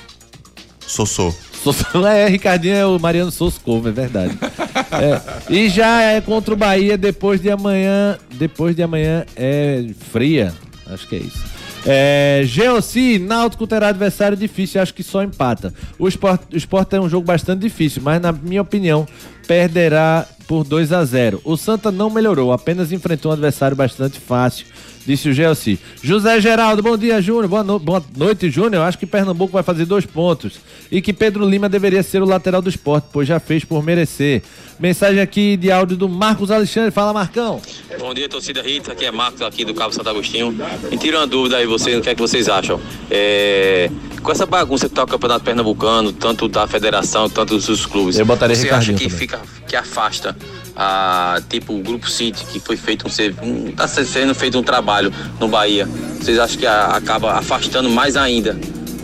Sossô. Souza- É, Ricardinho é o Mariano Soscovo, é verdade. É, e já é contra o Bahia depois de amanhã. Depois de amanhã é fria. Acho que é isso. É, Geossi, Náutico terá adversário difícil, acho que só empata. O Sport, o Sport é um jogo bastante difícil, mas na minha opinião, perderá por 2 a 0 O Santa não melhorou, apenas enfrentou um adversário bastante fácil, disse o Gelsi. José Geraldo, bom dia, Júnior. Boa, no- boa noite, Júnior. Acho que Pernambuco vai fazer dois pontos e que Pedro Lima deveria ser o lateral do esporte, pois já fez por merecer. Mensagem aqui de áudio do Marcos Alexandre. Fala, Marcão. Bom dia, torcida Rita. Aqui é Marcos, aqui do Cabo Santo Agostinho. Me tira uma dúvida aí, vocês, o que é que vocês acham? É, Com essa bagunça que tá o Campeonato Pernambucano, tanto da federação, tanto dos clubes, Eu botaria você acha que também. fica, que afasta a, tipo, o Grupo City, que foi feito um, tá sendo feito um trabalho no Bahia. Vocês acham que a- acaba afastando mais ainda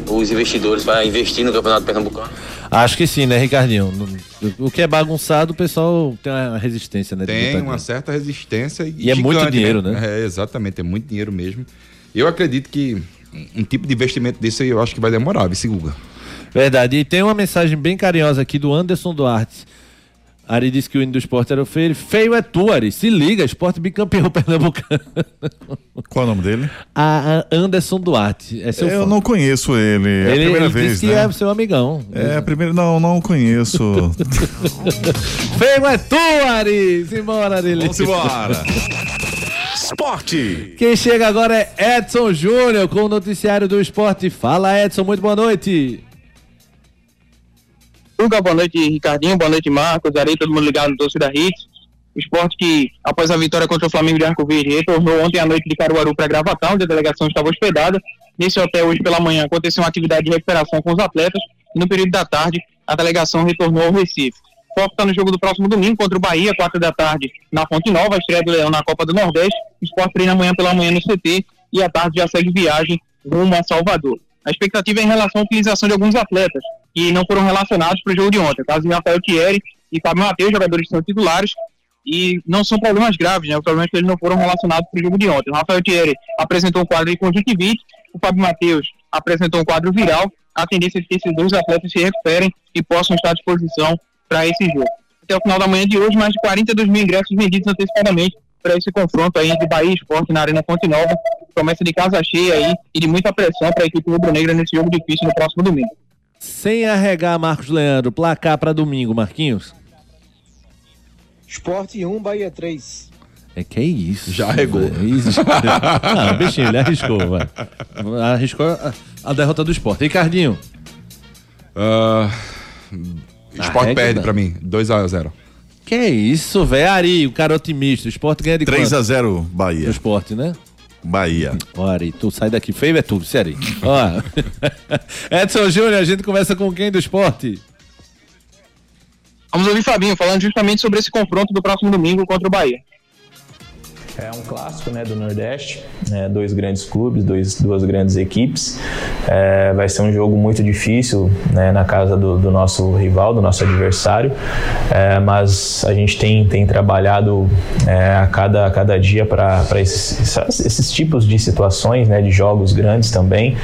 os investidores para investir no Campeonato Pernambucano? Acho que sim, né, Ricardinho? O que é bagunçado, o pessoal tem uma resistência, né? Tem uma certa resistência e, E é muito dinheiro, né? É, exatamente, é muito dinheiro mesmo. Eu acredito que um tipo de investimento desse aí eu acho que vai demorar, vice Guga. Verdade. E tem uma mensagem bem carinhosa aqui do Anderson Duarte. Ari disse que o hino do esporte era feio. Feio é tu, Ari. Se liga, esporte bicampeão pernambucano. Qual é o nome dele? A, a Anderson Duarte. É seu Eu fã. não conheço ele. É a ele primeira ele vez, disse que né? é seu amigão. É a primeira. Não, não conheço. Feio é tu, Ari. Simbora, Ari. Vamos embora. Esporte. Quem chega agora é Edson Júnior com o noticiário do esporte. Fala, Edson. Muito boa noite. Luca, boa noite, Ricardinho, boa noite, Marcos, Arei, todo mundo ligado no Torcida Hits. O esporte que, após a vitória contra o Flamengo de Arco Verde, retornou ontem à noite de Caruaru para Gravatá, onde a delegação estava hospedada. Nesse hotel, hoje pela manhã, aconteceu uma atividade de recuperação com os atletas e no período da tarde, a delegação retornou ao Recife. Foco está no jogo do próximo domingo contra o Bahia, 4 da tarde, na Fonte Nova, a estreia do Leão na Copa do Nordeste. O esporte treina amanhã pela manhã no CT e à tarde já segue viagem rumo a Salvador. A expectativa é em relação à utilização de alguns atletas que não foram relacionados para o jogo de ontem. O caso de Rafael Thierry e Fábio Matheus, jogadores que são titulares, e não são problemas graves, né? O problema é que eles não foram relacionados para o jogo de ontem. O Rafael Thierry apresentou um quadro de conjuntivite, o Fábio Matheus apresentou um quadro viral. A tendência é que esses dois atletas se recuperem e possam estar à disposição para esse jogo. Até o final da manhã de hoje, mais de 42 mil ingressos vendidos antecipadamente para esse confronto aí entre Bahia Esporte na Arena Fonte Nova. Promessa de casa cheia aí e de muita pressão para a equipe rubro-negra nesse jogo difícil no próximo domingo. Sem arregar, Marcos Leandro. Placar para domingo, Marquinhos. Esporte 1, Bahia 3. É que é isso. Já arregou. ah, bichinho, ele arriscou, vai. Arriscou a, a derrota do esporte. Ricardinho. Ah, esporte Arrega, perde né? pra mim, 2x0. Que é isso, velho? Ari, o cara otimista. O esporte ganha de 3 quanto? a 0 Bahia. O esporte, né? Bahia. Ó, Ari, tu sai daqui. Feio é tu, sério. Ó. Edson Júnior, a gente conversa com quem do esporte? Vamos ouvir Fabinho falando justamente sobre esse confronto do próximo domingo contra o Bahia. É um clássico né, do Nordeste, né, dois grandes clubes, dois, duas grandes equipes. É, vai ser um jogo muito difícil né, na casa do, do nosso rival, do nosso adversário, É, mas a gente tem, tem trabalhado é, a, cada, a cada dia para esses, esses tipos de situações, né, de jogos grandes também.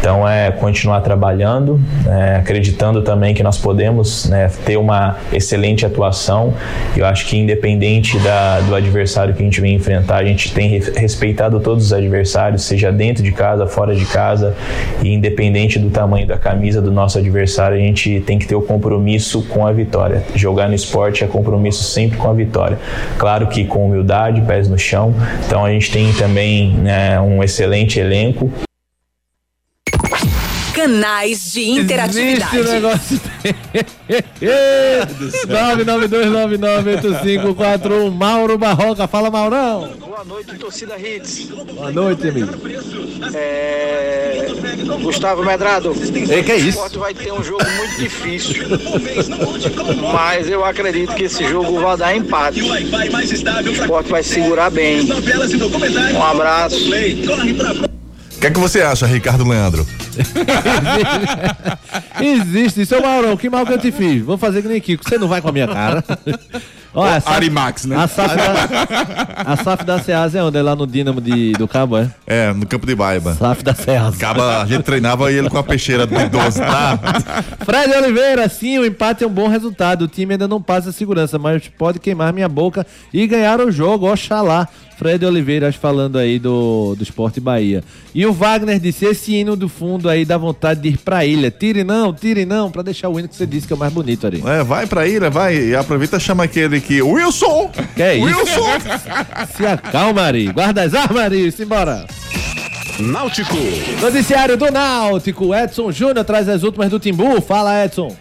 Então é continuar trabalhando, é, acreditando também que nós podemos né, ter uma excelente atuação. Eu acho que independente da, do adversário que a gente vem enfrentar, a gente tem re- respeitado todos os adversários, seja dentro de casa, fora de casa, e independente do tamanho da camisa do nosso adversário, a gente tem que ter o compromisso com a vitória. Jogar no esporte é compromisso sempre com a vitória. Claro que com humildade, pés no chão. Então a gente tem também né, um excelente elenco. Canais de interatividade. Existe o negócio. 992998541 Mauro Barroca. Fala, Maurão. Boa noite, torcida Hits. Boa noite, amigo. É... Gustavo Medrado. Ei, que é isso? O esporte vai ter um jogo muito difícil. Mas eu acredito que esse jogo vai dar empate. O esporte vai segurar bem. Um abraço. O que é que você acha, Ricardo Leandro? Existe, seu Maurão, que mal que eu te fiz? Vou fazer que nem Kiko. Você não vai com a minha cara. Olha, a SAF- Arimax, né? A SAF da, a SAF da Ceasa é onde? É lá no Dínamo de, do Cabo, é? É, no campo de Baiba. SAF da Ceasa. Acaba, a gente treinava ele com a peixeira de 12, tá? Fred Oliveira, sim, o empate é um bom resultado. O time ainda não passa a segurança, mas pode queimar minha boca e ganhar o jogo, oxalá. Fred Oliveira falando aí do, do Esporte Bahia. E o Wagner disse: esse hino do fundo aí dá vontade de ir pra ilha. Tire não, tire não, pra deixar o hino que você disse que é o mais bonito ali. É, vai pra ilha, vai. E aproveita e chama aquele aqui. Wilson! Que é isso? Wilson! Se acalma, Ari. Guarda as armas, Ari. Simbora. Náutico. Noticiário do Náutico. Edson Júnior traz as últimas do Timbu. Fala, Edson.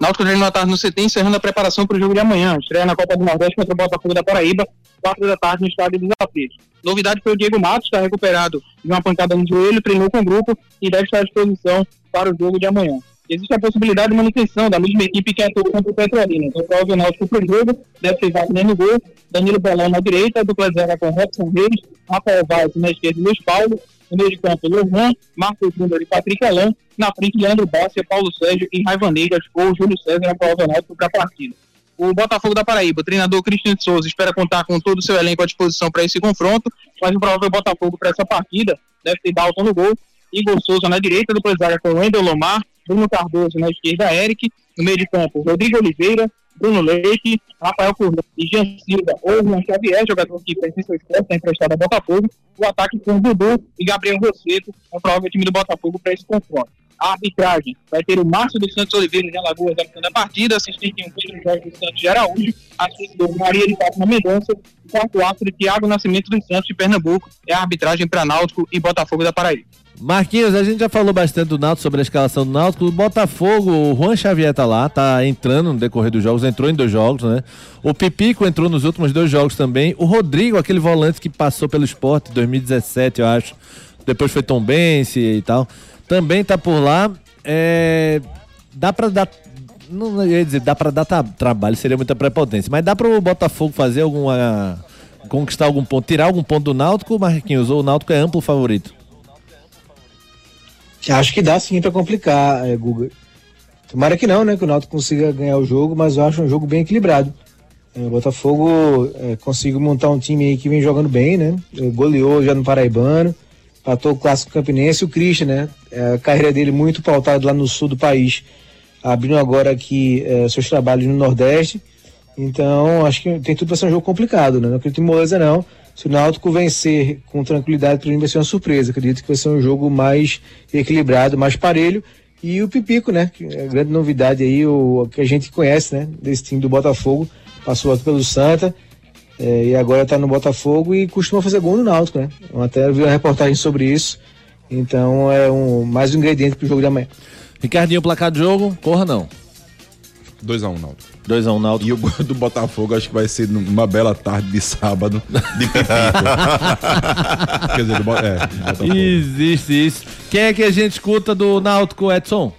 Náutico treino à tarde no CT, encerrando a preparação para o jogo de amanhã. Estreia na Copa do Nordeste contra o Botafogo da Paraíba, 4 da tarde no estádio dos Aflitos. Novidade foi o Diego Matos, está recuperado de uma pancada no joelho, treinou com o grupo e deve estar à disposição para o jogo de amanhã. Existe a possibilidade de manutenção da mesma equipe que atuou contra o Petrolina. Então, prova o Náutico para o jogo, deve ser Wagner no gol, Danilo Belão na direita, dupla zero com Robson Reis, Rafael Vaz na esquerda e Luiz Paulo, no meio de campo, Lohan, Marcos Júnior e Patrick Alain, na frente, Leandro Bárcia, Paulo Sérgio e Raivaneiras ou Júlio César Náutico para a partida. O Botafogo da Paraíba, treinador Cristian Souza, espera contar com todo o seu elenco à disposição para esse confronto, mas o provável Botafogo para essa partida deve ter Dalton no gol, Igor Souza na direita, do zaga com Wendel Lomar, Bruno Cardoso na esquerda, Eric, no meio de campo, Rodrigo Oliveira, Bruno Leite, Rafael Furlan e Jean Silva ou Juan Xavier, jogador que fez seu esporte, está emprestado ao Botafogo, o ataque com Dudu e Gabriel Rosseto, o provável time do Botafogo para esse confronto. A arbitragem vai ter o Márcio dos Santos Oliveira de Alagoas apitando a partida, assistente o Pedro Jorge dos Santos de Araújo, assistente do Maria de Fátima Mendonça, o quarto árbitro Tiago Nascimento dos Santos de Pernambuco, é a arbitragem para Náutico e Botafogo da Paraíba. Marquinhos, a gente já falou bastante do Náutico sobre a escalação do Náutico. O Botafogo, o Juan Xavier tá lá, tá entrando no decorrer dos jogos, entrou em dois jogos, né? O Pipico entrou nos últimos dois jogos também. O Rodrigo, aquele volante que passou pelo esporte em 2017, eu acho. Depois foi Tom Bense e tal. Também tá por lá. É... Dá pra dar. Não ia dizer, dá pra dar tra- trabalho, seria muita prepotência. Mas dá pro Botafogo fazer alguma. conquistar algum ponto, tirar algum ponto do Náutico, Marquinhos? Ou o Náutico é amplo favorito? Acho que dá sim pra complicar, é, Guga. Tomara que não, né? Que o Náutico consiga ganhar o jogo, mas eu acho um jogo bem equilibrado. É, o Botafogo é, conseguiu montar um time aí que vem jogando bem, né? É, goleou já no Paraibano, patou o Clássico Campinense o Christian, né? É, a carreira dele muito pautada lá no sul do país, abrindo agora aqui é, seus trabalhos no Nordeste. Então, acho que tem tudo para ser um jogo complicado, né? Não acredito em moleza, não. Se o Náutico vencer com tranquilidade, para mim vai ser uma surpresa. Acredito que vai ser um jogo mais equilibrado, mais parelho. E o Pipico, né? É a grande novidade aí, o que a gente conhece, né? Desse time do Botafogo. Passou aqui pelo Santa eh, e agora tá no Botafogo e costuma fazer gol no Náutico, né? Eu até vi uma reportagem sobre isso. Então é um, mais um ingrediente pro jogo de amanhã. Ricardinho, placar do jogo, corra não. 2x1, Náutico. 2x1, Náutico. E o gol do Botafogo acho que vai ser numa bela tarde de sábado de pipico. Quer dizer, do, é, do Botafogo. Existe isso. Quem é que a gente escuta do Náutico, Edson?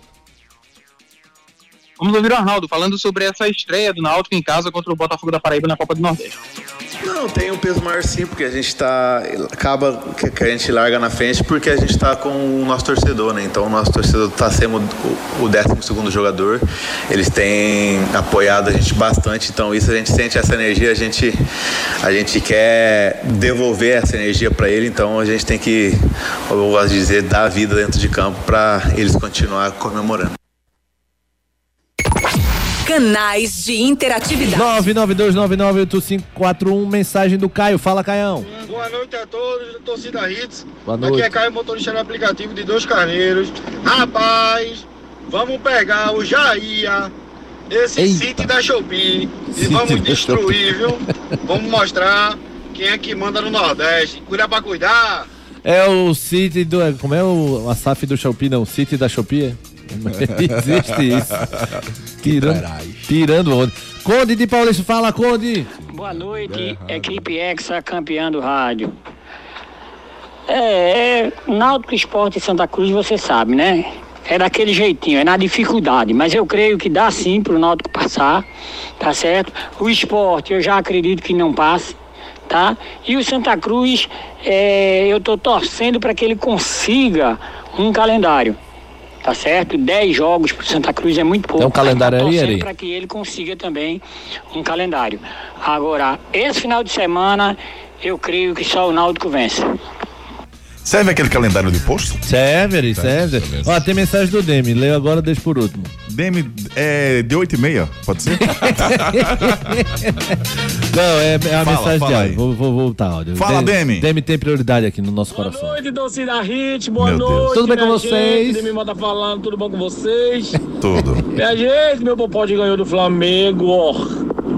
Vamos ouvir o Arnaldo falando sobre essa estreia do Náutico em casa contra o Botafogo da Paraíba na Copa do Nordeste. Não, tem um peso maior sim, porque a gente tá. Acaba que, a gente larga na frente porque a gente tá com o nosso torcedor, né? Então o nosso torcedor tá sendo o, o 12 jogador. Eles têm apoiado a gente bastante, então isso a gente sente essa energia, a gente, a gente quer devolver essa energia para ele, então a gente tem que, eu gosto de dizer, dar vida dentro de campo para eles continuar comemorando. Canais de interatividade. 992998541, mensagem do Caio. Fala, Caião. Boa noite a todos, da torcida Hits. Boa Aqui noite. é Caio, motorista do aplicativo de Dois Carneiros. Rapaz, vamos pegar o Jair, esse Eita. sítio da Shopee, e vamos destruir, viu? Vamos mostrar quem é que manda no Nordeste. Cuidar pra cuidar. É o City do. Como é o a SAF do Shopee, não? O City da Shopee? Existe isso. Tirando, tirando onda. Conde de Paulista, fala, Conde. Boa noite, equipe Hexa, campeã do rádio. É, é, Náutico Esporte Santa Cruz, você sabe, né? É daquele jeitinho, é na dificuldade, mas eu creio que dá sim pro Náutico passar, tá certo? O esporte eu já acredito que não passe, tá? E o Santa Cruz, é, eu tô torcendo para que ele consiga um calendário. Tá certo? 10 jogos pro Santa Cruz é muito pouco. Tem um calendário aí, Ari? para que ele consiga também um calendário. Agora, esse final de semana, eu creio que só o Náutico vence. Serve aquele calendário de posto? Serve, Ari, serve. Ó, tem mensagem do Demi. Leio agora, deixa por último. Demi, é de 8 e meia, pode ser? Não, é, é a Fala, mensagem fala de aí. áudio. Vou, vou voltar áudio. Fala, Demi. Demi. Demi tem prioridade aqui no nosso coração. Boa noite, torcida Hit, boa Meu Deus. noite. Tudo bem com vocês? Gente, Demi tá falando, tudo bom com vocês? Tudo. Minha gente, meu popote ganhou do Flamengo, ó.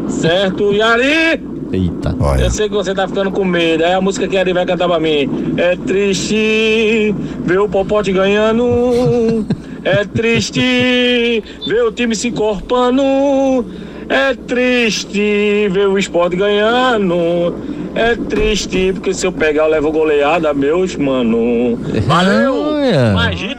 Certo? E Ari, Eita. eu sei que você tá ficando com medo. É a música que a Ari vai cantar pra mim. É triste ver o popote ganhando. É triste ver o time se encorpando. É triste ver o esporte ganhando. É triste porque se eu pegar eu levo goleada, meus mano. Valeu!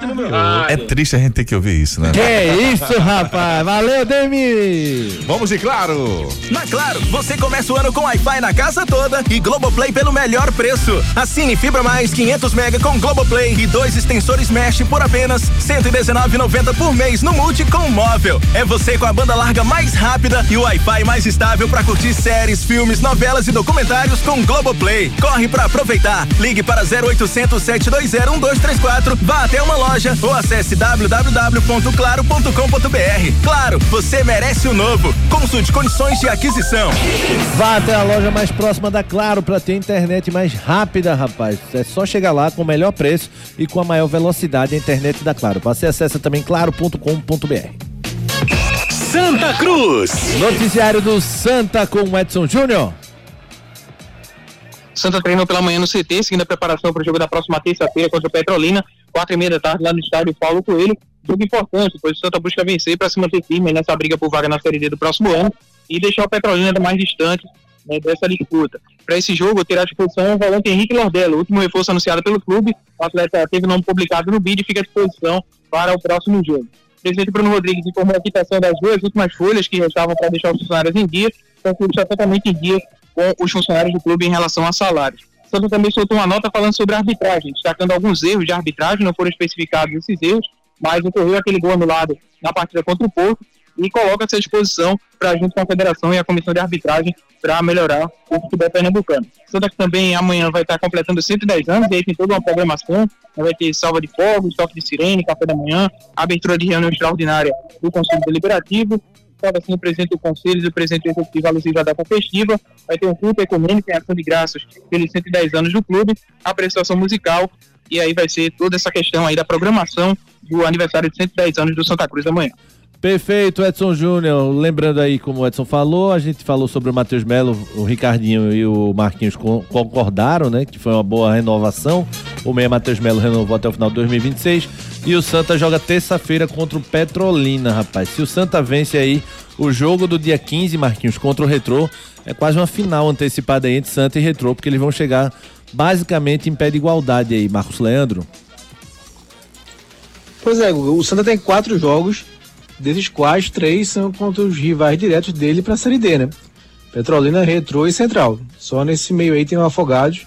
No meu É triste a gente ter que ouvir isso, né? Que isso, rapaz. Valeu, Demi. Vamos de claro. Na Claro, você começa o ano com Wi-Fi na casa toda e Globoplay pelo melhor preço. Assine Fibra Mais 500 mega com Globoplay e dois extensores Mesh por apenas R$ 119,90 por mês no Multi com móvel. É você com a banda larga mais rápida e o Wi-Fi mais estável para curtir séries, filmes, novelas e documentários com Globoplay. Corre para aproveitar. Ligue para 0800 720 1234, vá até uma loja ou acesse www.claro.com.br. Claro, você merece o novo. Consulte condições de aquisição. Vá até a loja mais próxima da Claro para ter internet mais rápida, rapaz. É só chegar lá com o melhor preço e com a maior velocidade a internet da Claro. Você acessa também claro.com.br. Santa Cruz. Noticiário do Santa com o Edson Júnior. Santa treinou pela manhã no CT, seguindo a preparação para o jogo da próxima terça-feira contra o Petrolina, quatro e meia da tarde lá no estádio Paulo Coelho. Jogo importante, pois o Santa busca vencer para se manter firme nessa briga por vaga na Série D do próximo ano e deixar o Petrolina mais distante né, dessa disputa. Para esse jogo, terá à disposição o volante Henrique Lordello, último reforço anunciado pelo clube. O atleta teve nome publicado no BID e fica à disposição para o próximo jogo. O presidente Bruno Rodrigues informou a quitação das duas últimas folhas que restavam para deixar os funcionários em dia, o clube está totalmente em dia com os funcionários do clube em relação a salários. Santos também soltou uma nota falando sobre a arbitragem, destacando alguns erros de arbitragem, não foram especificados esses erros, mas ocorreu aquele gol anulado na partida contra o Porto e coloca-se à disposição para junto com a federação e a comissão de arbitragem para melhorar o futebol pernambucano. Santa que também amanhã vai estar completando 110 anos, e aí tem toda uma programação, vai ter salva de fogos, toque de sirene, café da manhã, abertura de reunião extraordinária do Conselho Deliberativo, assim o presidente do Conselho e o presidente executivo alusivo à data festiva, vai ter um culto ecumênico em ação de graças pelos 110 anos do clube, a apresentação musical, e aí vai ser toda essa questão aí da programação do aniversário de 110 anos do Santa Cruz amanhã. Perfeito, Edson Júnior. Lembrando aí, como o Edson falou, a gente falou sobre o Matheus Melo, o Ricardinho e o Marquinhos con- concordaram, né? Que foi uma boa renovação. O meia Matheus Melo renovou até o final de 2026. E o Santa joga terça-feira contra o Petrolina, rapaz. Se o Santa vence aí o jogo do dia 15, Marquinhos, contra o Retrô, é quase uma final antecipada aí entre Santa e Retrô, porque eles vão chegar basicamente em pé de igualdade aí, Marcos Leandro. Pois é, o Santa tem quatro jogos, desses quais três são contra os rivais diretos dele para a Série D, né? Petrolina, Retrô e Central. Só nesse meio aí tem o Afogados.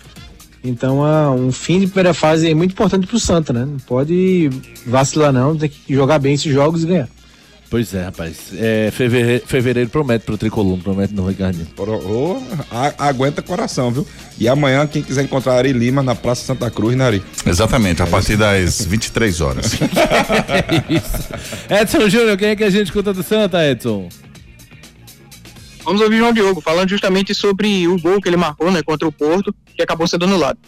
Então, ah, um fim de primeira fase é muito importante pro Santa, né? Não pode vacilar não, tem que jogar bem esses jogos e ganhar. Pois é, rapaz. É, fevereiro, fevereiro promete pro Tricolor, promete não, Ricardinho. A- aguenta coração, viu? E amanhã, quem quiser encontrar Ari Lima na Praça Santa Cruz, né, Ari? Exatamente, a partir das 23 horas. Edson Júnior, quem é que a gente escuta do Santa, Edson? Vamos ouvir João Diogo falando justamente sobre o gol que ele marcou né, contra o Porto, que acabou sendo anulado.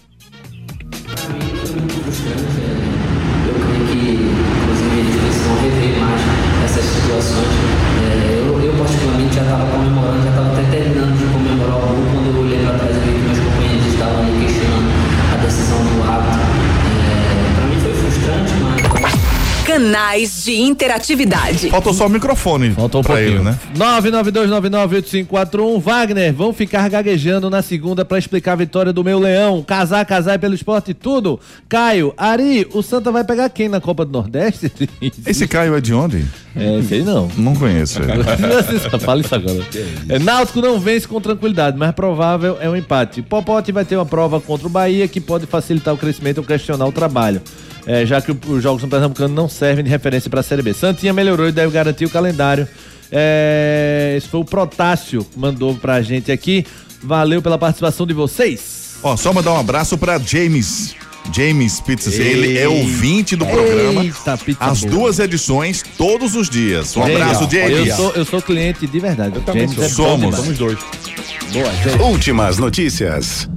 Canais de interatividade. Faltou só o microfone Faltou um pra ele, né? 992998541. Wagner, vão ficar gaguejando na segunda pra explicar a vitória do meu leão. Casar, casar é pelo esporte tudo. Caio, Ari, o Santa vai pegar quem na Copa do Nordeste? Esse Caio é de onde? É, sei não. Não conheço fala isso agora. É, Náutico não vence com tranquilidade, mas provável é um empate. Popote vai ter uma prova contra o Bahia que pode facilitar o crescimento ou questionar o trabalho. É, já que o- os jogos no Pernambucano não servem de referência para a Série B. Santinha melhorou e deve garantir o calendário. É, esse foi o Protássio que mandou pra gente aqui. Valeu pela participação de vocês. Ó, só mandar um abraço pra James James Pizzas, ele é ouvinte do programa. Eita, pizza As boa. duas edições, todos os dias. Um abraço, James. Eu sou, eu sou cliente de verdade. Eu também sou. Somos. Somos dois. Boa, gente. Últimas notícias.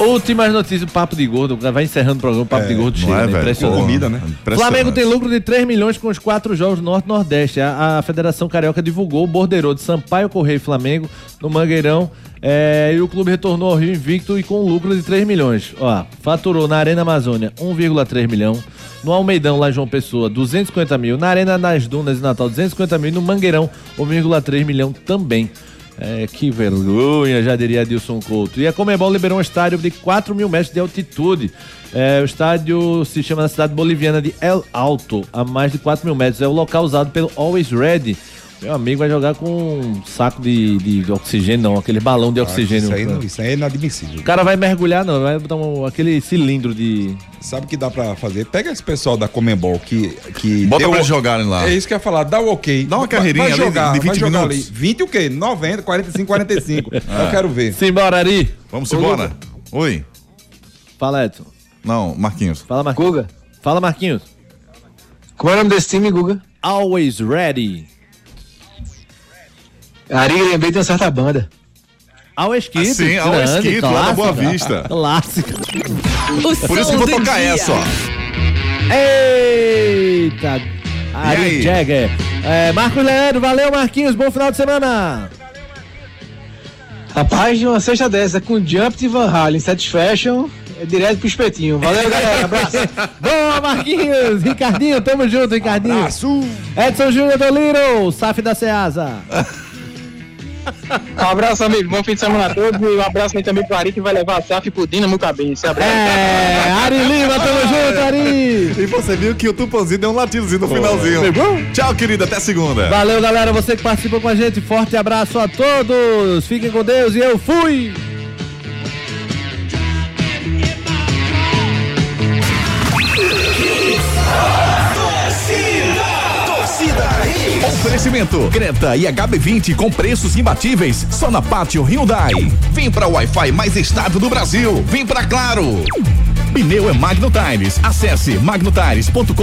Últimas notícias, o Papo de Gordo. Vai encerrando o programa, o Papo de Gordo chega, é, né? velho? Impressionante. Comida, né? Impressionante. Flamengo tem lucro de 3 milhões com os quatro jogos do Norte e Nordeste. A, a Federação Carioca divulgou o borderô de Sampaio Correio e Flamengo no Mangueirão. é, e o clube retornou ao Rio invicto e com lucro de 3 milhões. Ó, faturou na Arena Amazônia 1,3 milhão. No Almeidão, lá em João Pessoa, 250 mil. Na Arena das Dunas em Natal, 250 mil. No Mangueirão, 1,3 milhão também. É, que vergonha, já diria Adilson Couto. E a Comebol liberou um estádio de 4 mil metros de altitude. É, o estádio se chama na cidade boliviana de El Alto, a mais de 4 mil metros. É o local usado pelo Always Ready. Meu amigo vai jogar com um saco de, de, oxigênio, não, aquele balão de oxigênio. Isso aí, não- isso aí é inadmissível. O cara vai mergulhar, não, vai botar um- aquele cilindro de. Sabe o que dá pra fazer? Pega esse pessoal da Comembol que. que Bota deu pra jogarem lá. É isso que eu ia falar, dá o ok. Dá uma Vai- carreirinha vai ali de- jogar, de vai 20 jogar minutos. ali. 20 o quê? 90, 45, 45. Eu quero ver. Simbora, Ari. Vamos Ô, embora. Oi. Fala, Edson. Não, Marquinhos. Fala, Marquinhos. Guga. Fala, Marquinhos. Como é o nome desse time, Guga? Always Ready. Ari lembrei de uma certa banda. Always Kid. Ah, sim, grande, Kid, lá da Boa. Vista. Clássica. Por isso que eu vou tocar essa, ó. Eita! Ari aí? Jagger. É, Marcos Leandro, valeu, Marquinhos. Bom final de semana. Rapaz, de uma sexta dessa, com Jump de Van Halen, Satisfaction, é direto pro espetinho. Valeu, galera. Abraço. Boa, Marquinhos. Ricardinho, tamo junto, Ricardinho. Abraço. Edson Júnior do Little, SAF da Ceasa. Um abraço, amigo. Bom fim de semana a todos. E um abraço aí também pro Ari que vai levar a SAF pro Dinamo Cabense. Abraço. É, Ari Lima, tamo junto, Ari. E você viu que o Tupãozinho deu um latidozinho no finalzinho. Tchau, querida. Até segunda. Valeu, galera, você que participou com a gente. Forte abraço a todos. Fiquem com Deus e eu fui. Oferecimento Creta e HB20 com preços imbatíveis só na Pátio Hyundai. Vem para o Wi-Fi mais estável do Brasil. Vem para Claro. Pneu é Magno Tires. Acesse magnotires.com.br.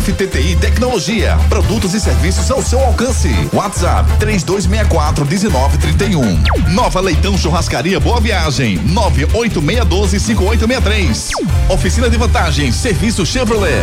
FTTI Tecnologia. Produtos e serviços ao seu alcance. WhatsApp 3264 1931. Nova Leitão Churrascaria Boa Viagem 98612 5863. Oficina de Vantagens. Serviço Chevrolet.